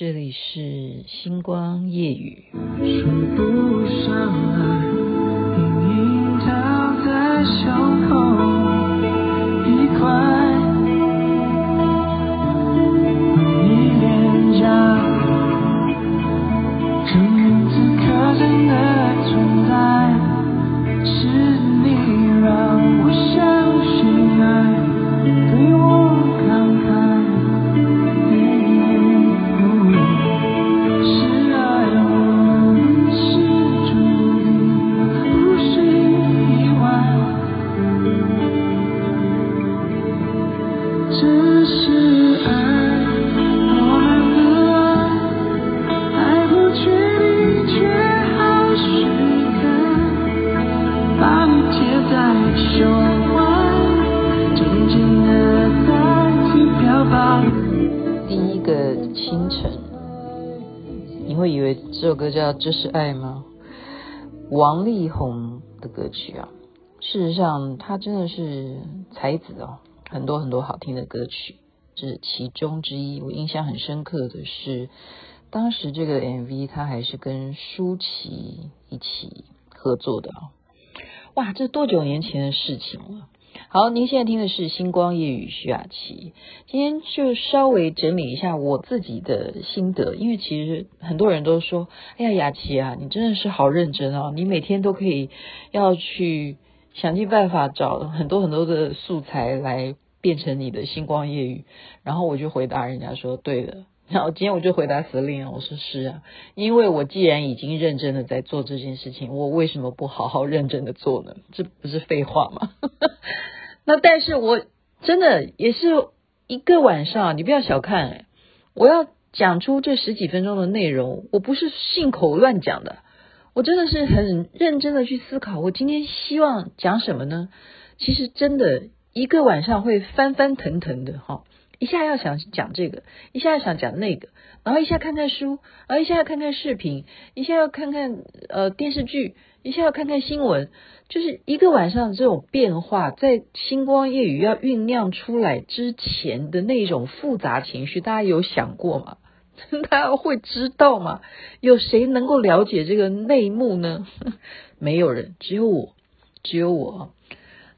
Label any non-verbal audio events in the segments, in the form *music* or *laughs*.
这里是星光夜雨。说不上来，《这是爱吗》？王力宏的歌曲啊。事实上，他真的是才子哦，很多很多好听的歌曲，这是其中之一。我印象很深刻的是，当时这个 MV 他还是跟舒淇一起合作的啊。哇，这多久年前的事情了？好，您现在听的是《星光夜语》徐雅琪。今天就稍微整理一下我自己的心得，因为其实很多人都说：“哎呀，雅琪啊，你真的是好认真哦！你每天都可以要去想尽办法找很多很多的素材来变成你的《星光夜语》。”然后我就回答人家说：“对的。”然后今天我就回答司令我说：“是啊，因为我既然已经认真的在做这件事情，我为什么不好好认真的做呢？这不是废话吗？” *laughs* 那但是我真的也是一个晚上，你不要小看哎，我要讲出这十几分钟的内容，我不是信口乱讲的，我真的是很认真的去思考，我今天希望讲什么呢？其实真的一个晚上会翻翻腾腾的哈，一下要想讲这个，一下要想讲那个，然后一下看看书，然后一下要看看视频，一下要看看呃电视剧，一下要看看新闻。就是一个晚上这种变化，在星光夜雨要酝酿出来之前的那种复杂情绪，大家有想过吗？*laughs* 大家会知道吗？有谁能够了解这个内幕呢？*laughs* 没有人，只有我，只有我。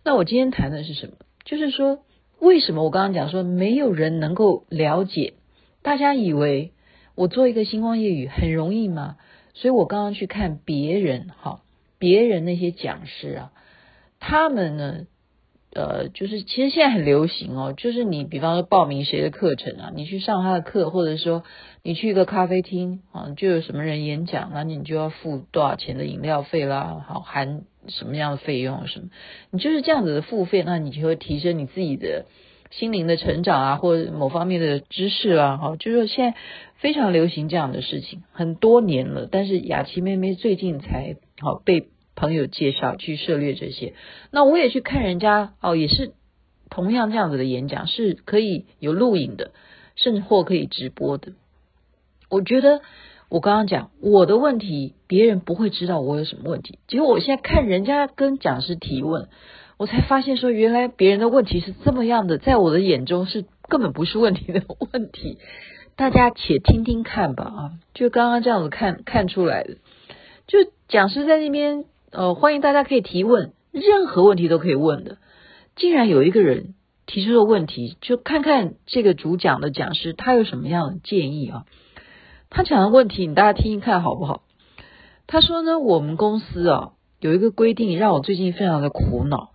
那我今天谈的是什么？就是说，为什么我刚刚讲说没有人能够了解？大家以为我做一个星光夜语很容易吗？所以我刚刚去看别人，哈。别人那些讲师啊，他们呢，呃，就是其实现在很流行哦，就是你比方说报名谁的课程啊，你去上他的课，或者说你去一个咖啡厅啊，就有什么人演讲，那你就要付多少钱的饮料费啦，好，含什么样的费用什么，你就是这样子的付费，那你就会提升你自己的心灵的成长啊，或者某方面的知识啊，哈，就是现在非常流行这样的事情，很多年了，但是雅琪妹妹最近才好被。朋友介绍去涉猎这些，那我也去看人家哦，也是同样这样子的演讲，是可以有录影的，甚至或可以直播的。我觉得我刚刚讲我的问题，别人不会知道我有什么问题。结果我现在看人家跟讲师提问，我才发现说，原来别人的问题是这么样的，在我的眼中是根本不是问题的 *laughs* 问题。大家且听听看吧啊，就刚刚这样子看看出来的，就讲师在那边。呃，欢迎大家可以提问，任何问题都可以问的。竟然有一个人提出了问题，就看看这个主讲的讲师他有什么样的建议啊？他讲的问题，你大家听一看好不好？他说呢，我们公司啊有一个规定，让我最近非常的苦恼。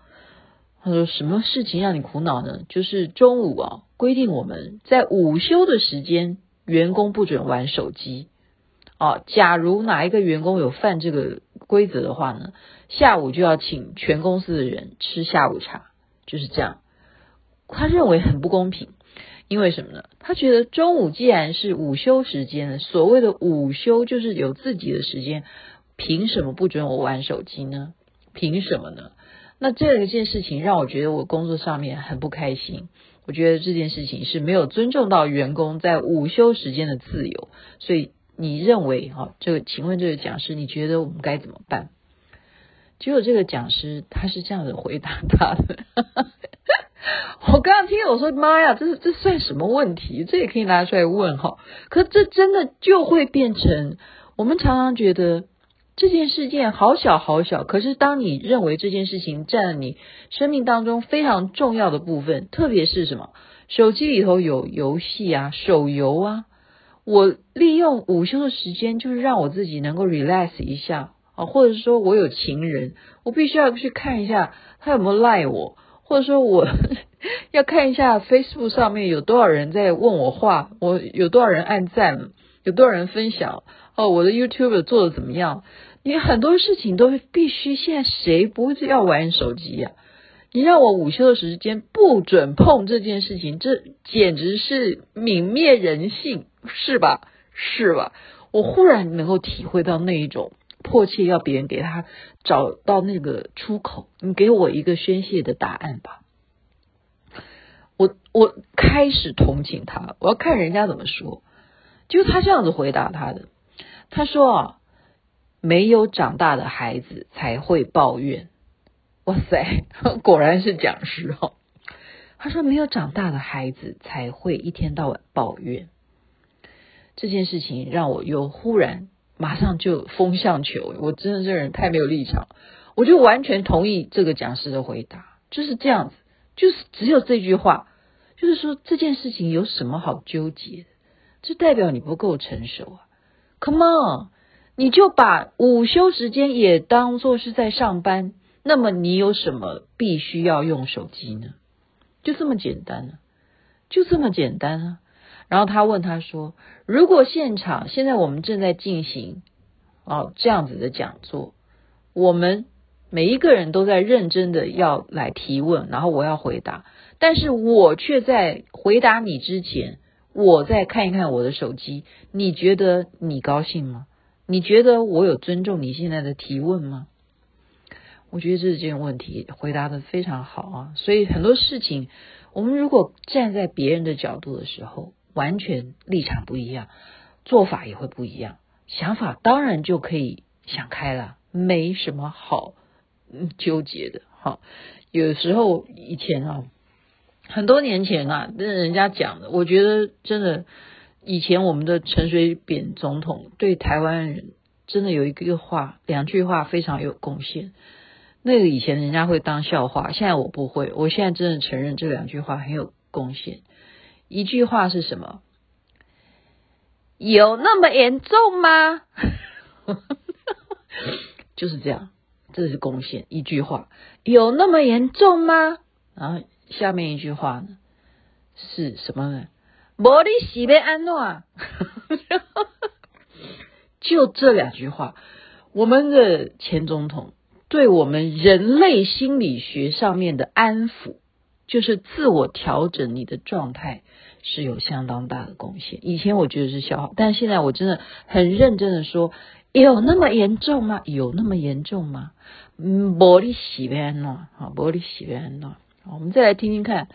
他说，什么事情让你苦恼呢？就是中午啊规定我们在午休的时间，员工不准玩手机。哦，假如哪一个员工有犯这个规则的话呢，下午就要请全公司的人吃下午茶，就是这样。他认为很不公平，因为什么呢？他觉得中午既然是午休时间，所谓的午休就是有自己的时间，凭什么不准我玩手机呢？凭什么呢？那这一件事情让我觉得我工作上面很不开心。我觉得这件事情是没有尊重到员工在午休时间的自由，所以。你认为哈，这个请问这个讲师，你觉得我们该怎么办？结果这个讲师他是这样子回答他的，*laughs* 我刚刚听我说妈呀，这这算什么问题？这也可以拿出来问哈。可这真的就会变成我们常常觉得这件事件好小好小，可是当你认为这件事情占了你生命当中非常重要的部分，特别是什么手机里头有游戏啊、手游啊，我利用午休的时间就是让我自己能够 relax 一下啊，或者说我有情人，我必须要去看一下他有没有赖我。或者说我 *laughs* 要看一下 Facebook 上面有多少人在问我话，我有多少人按赞，有多少人分享哦，我的 YouTube 做的怎么样？你很多事情都必须，现在谁不是要玩手机呀？你让我午休的时间不准碰这件事情，这简直是泯灭人性，是吧？是吧？我忽然能够体会到那一种。迫切要别人给他找到那个出口，你给我一个宣泄的答案吧。我我开始同情他，我要看人家怎么说。就他这样子回答他的，他说啊，没有长大的孩子才会抱怨。哇塞，*laughs* 果然是讲师哈。他说没有长大的孩子才会一天到晚抱怨。这件事情让我又忽然。马上就风向球，我真的这人太没有立场，我就完全同意这个讲师的回答，就是这样子，就是只有这句话，就是说这件事情有什么好纠结的？这代表你不够成熟啊！Come on，你就把午休时间也当做是在上班，那么你有什么必须要用手机呢？就这么简单呢、啊？就这么简单啊！然后他问他说：“如果现场现在我们正在进行哦这样子的讲座，我们每一个人都在认真的要来提问，然后我要回答，但是我却在回答你之前，我再看一看我的手机，你觉得你高兴吗？你觉得我有尊重你现在的提问吗？我觉得这件问题回答的非常好啊！所以很多事情，我们如果站在别人的角度的时候，完全立场不一样，做法也会不一样，想法当然就可以想开了，没什么好纠结的。哈，有时候以前啊，很多年前啊，那人家讲的，我觉得真的，以前我们的陈水扁总统对台湾人真的有一个话，两句话非常有贡献。那个以前人家会当笑话，现在我不会，我现在真的承认这两句话很有贡献。一句话是什么？有那么严重吗？*laughs* 就是这样，这是贡献。一句话有那么严重吗？然后下面一句话呢是什么呢？莫里西贝安诺，*laughs* 就这两句话，我们的前总统对我们人类心理学上面的安抚。就是自我调整你的状态是有相当大的贡献。以前我觉得是消耗，但现在我真的很认真的说，有那么严重吗？有那么严重吗？嗯，玻璃洗不安诺，好，玻璃洗不安诺。我们再来听听看，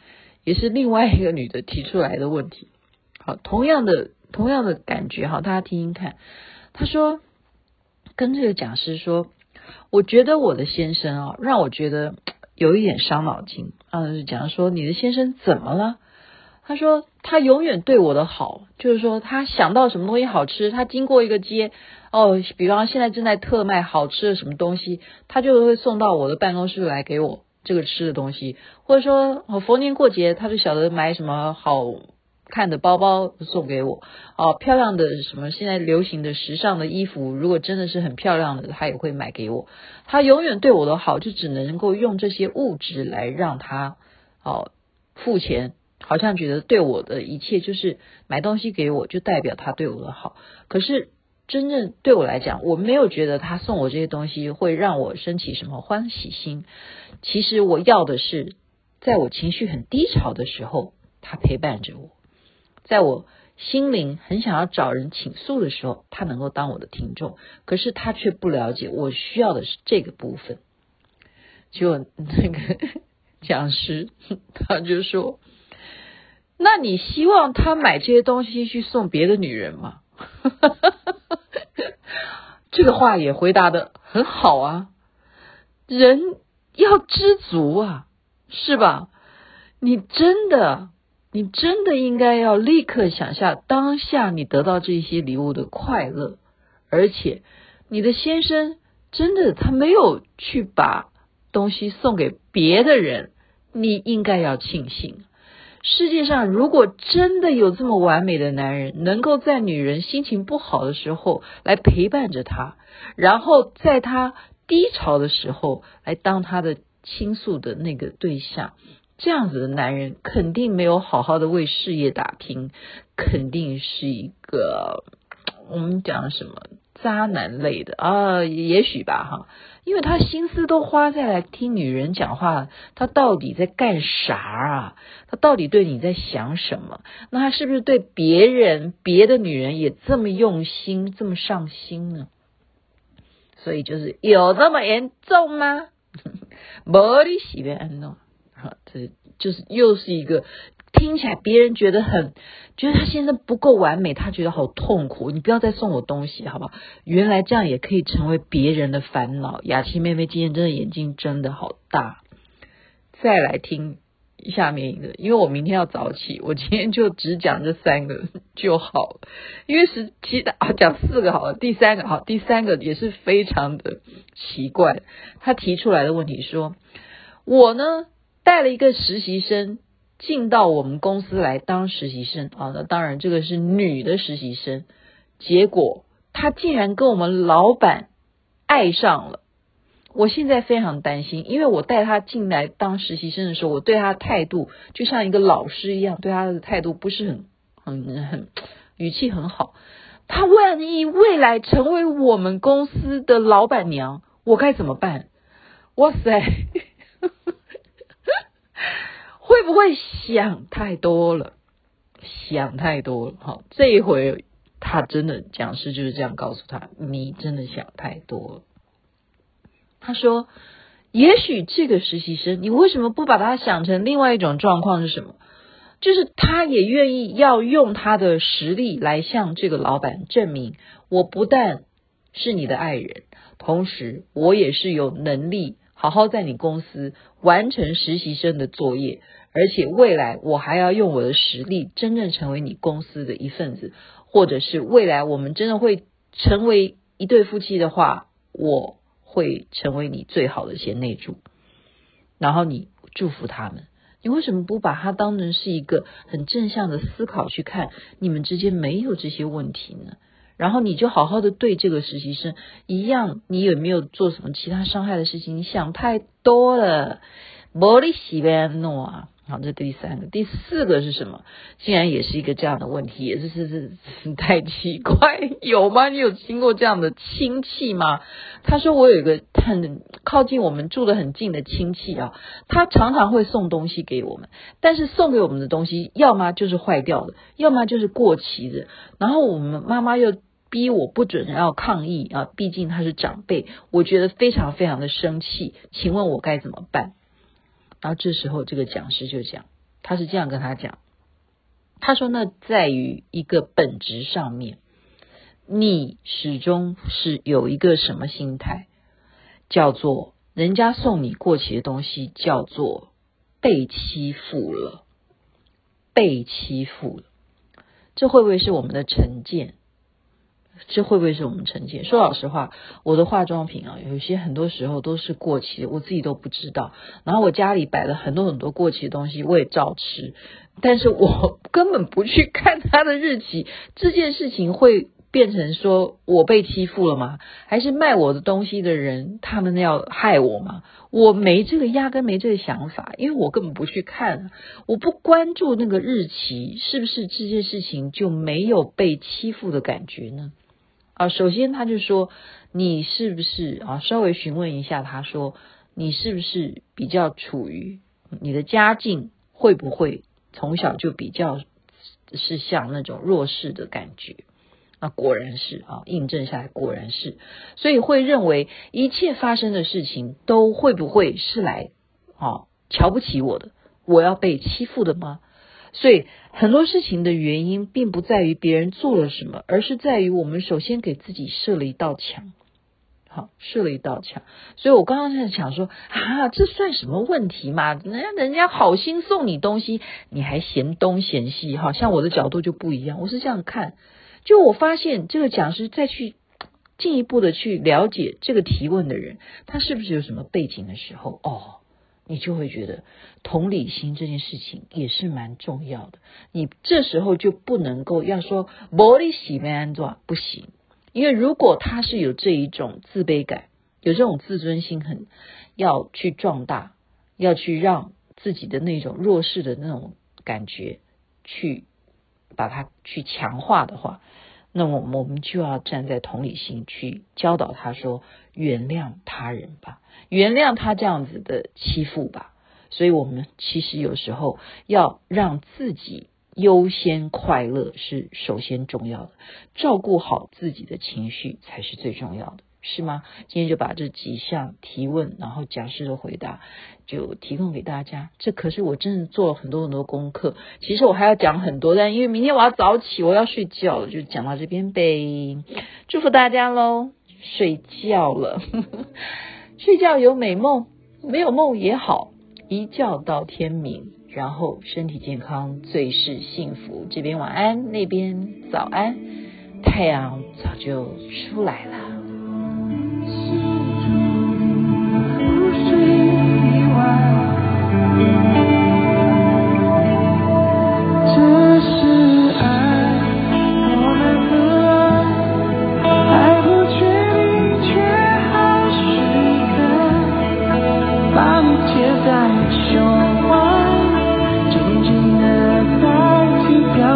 也是另外一个女的提出来的问题。好，同样的同样的感觉，好，大家听听看。她说，跟这个讲师说，我觉得我的先生啊，让我觉得。有一点伤脑筋啊，就讲说你的先生怎么了？他说他永远对我的好，就是说他想到什么东西好吃，他经过一个街哦，比方现在正在特卖好吃的什么东西，他就会送到我的办公室来给我这个吃的东西，或者说我逢年过节他就晓得买什么好。看的包包送给我哦，漂亮的什么现在流行的时尚的衣服，如果真的是很漂亮的，他也会买给我。他永远对我的好，就只能够用这些物质来让他哦付钱，好像觉得对我的一切就是买东西给我，就代表他对我的好。可是真正对我来讲，我没有觉得他送我这些东西会让我升起什么欢喜心。其实我要的是，在我情绪很低潮的时候，他陪伴着我。在我心灵很想要找人倾诉的时候，他能够当我的听众，可是他却不了解我需要的是这个部分。就那个 *laughs* 讲师，他就说：“那你希望他买这些东西去送别的女人吗？” *laughs* 这个话也回答的很好啊，人要知足啊，是吧？你真的，你真的应该要立刻想下当下你得到这些礼物的快乐，而且你的先生真的他没有去把东西送给别的人，你应该要庆幸。世界上如果真的有这么完美的男人，能够在女人心情不好的时候来陪伴着她，然后在她低潮的时候来当她的倾诉的那个对象，这样子的男人肯定没有好好的为事业打拼，肯定是一个我们讲什么渣男类的啊，也许吧哈。因为他心思都花在来听女人讲话，他到底在干啥啊？他到底对你在想什么？那他是不是对别人、别的女人也这么用心、这么上心呢？所以就是有那么严重吗？*laughs* 没你喜欢安诺，好，这就是又是一个。听起来别人觉得很，觉得他现在不够完美，他觉得好痛苦。你不要再送我东西，好不好？原来这样也可以成为别人的烦恼。雅琪妹妹今天真的眼睛睁的好大。再来听下面一个，因为我明天要早起，我今天就只讲这三个就好。因为是其他啊，讲四个好了，第三个好，第三个也是非常的奇怪。他提出来的问题说，我呢带了一个实习生。进到我们公司来当实习生啊，那当然这个是女的实习生，结果她竟然跟我们老板爱上了。我现在非常担心，因为我带她进来当实习生的时候，我对她态度就像一个老师一样，对她的态度不是很很很语气很好。她万一未来成为我们公司的老板娘，我该怎么办？哇塞！会不会想太多了？想太多了。好，这一回他真的讲师就是这样告诉他：你真的想太多了。他说：也许这个实习生，你为什么不把他想成另外一种状况是什么？就是他也愿意要用他的实力来向这个老板证明，我不但是你的爱人，同时我也是有能力好好在你公司完成实习生的作业。而且未来我还要用我的实力真正成为你公司的一份子，或者是未来我们真的会成为一对夫妻的话，我会成为你最好的贤内助。然后你祝福他们，你为什么不把它当成是一个很正向的思考去看？你们之间没有这些问题呢？然后你就好好的对这个实习生一样，你有没有做什么其他伤害的事情？你想太多了，玻璃西边诺啊。好，这第三个，第四个是什么？竟然也是一个这样的问题，也是是是，*laughs* 太奇怪，有吗？你有经过这样的亲戚吗？他说我有一个很靠近我们住的很近的亲戚啊，他常常会送东西给我们，但是送给我们的东西，要么就是坏掉的，要么就是过期的。然后我们妈妈又逼我不准要抗议啊，毕竟他是长辈，我觉得非常非常的生气。请问我该怎么办？然后这时候，这个讲师就讲，他是这样跟他讲，他说：“那在于一个本质上面，你始终是有一个什么心态，叫做人家送你过期的东西，叫做被欺负了，被欺负了。这会不会是我们的成见？”这会不会是我们成见？说老实话，我的化妆品啊，有些很多时候都是过期的，我自己都不知道。然后我家里摆了很多很多过期的东西，我也照吃，但是我 *laughs* 根本不去看它的日期。这件事情会变成说我被欺负了吗？还是卖我的东西的人他们要害我吗？我没这个，压根没这个想法，因为我根本不去看，我不关注那个日期，是不是这件事情就没有被欺负的感觉呢？啊，首先他就说，你是不是啊？稍微询问一下，他说你是不是比较处于你的家境会不会从小就比较是像那种弱势的感觉？啊，果然是啊，印证下来果然是，所以会认为一切发生的事情都会不会是来啊瞧不起我的，我要被欺负的吗？所以很多事情的原因，并不在于别人做了什么，而是在于我们首先给自己设了一道墙。好，设了一道墙。所以我刚刚在想说啊，这算什么问题嘛？人家人家好心送你东西，你还嫌东嫌西，好，像我的角度就不一样，我是这样看。就我发现这个讲师再去进一步的去了解这个提问的人，他是不是有什么背景的时候，哦。你就会觉得同理心这件事情也是蛮重要的。你这时候就不能够要说玻璃洗没安装不行，因为如果他是有这一种自卑感，有这种自尊心很要去壮大，要去让自己的那种弱势的那种感觉去把它去强化的话。那么我们就要站在同理心去教导他说，原谅他人吧，原谅他这样子的欺负吧。所以，我们其实有时候要让自己优先快乐是首先重要的，照顾好自己的情绪才是最重要的。是吗？今天就把这几项提问，然后讲师的回答就提供给大家。这可是我真的做了很多很多功课。其实我还要讲很多，但因为明天我要早起，我要睡觉了，就讲到这边呗。祝福大家喽，睡觉了，*laughs* 睡觉有美梦，没有梦也好，一觉到天明，然后身体健康最是幸福。这边晚安，那边早安，太阳早就出来了。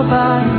想。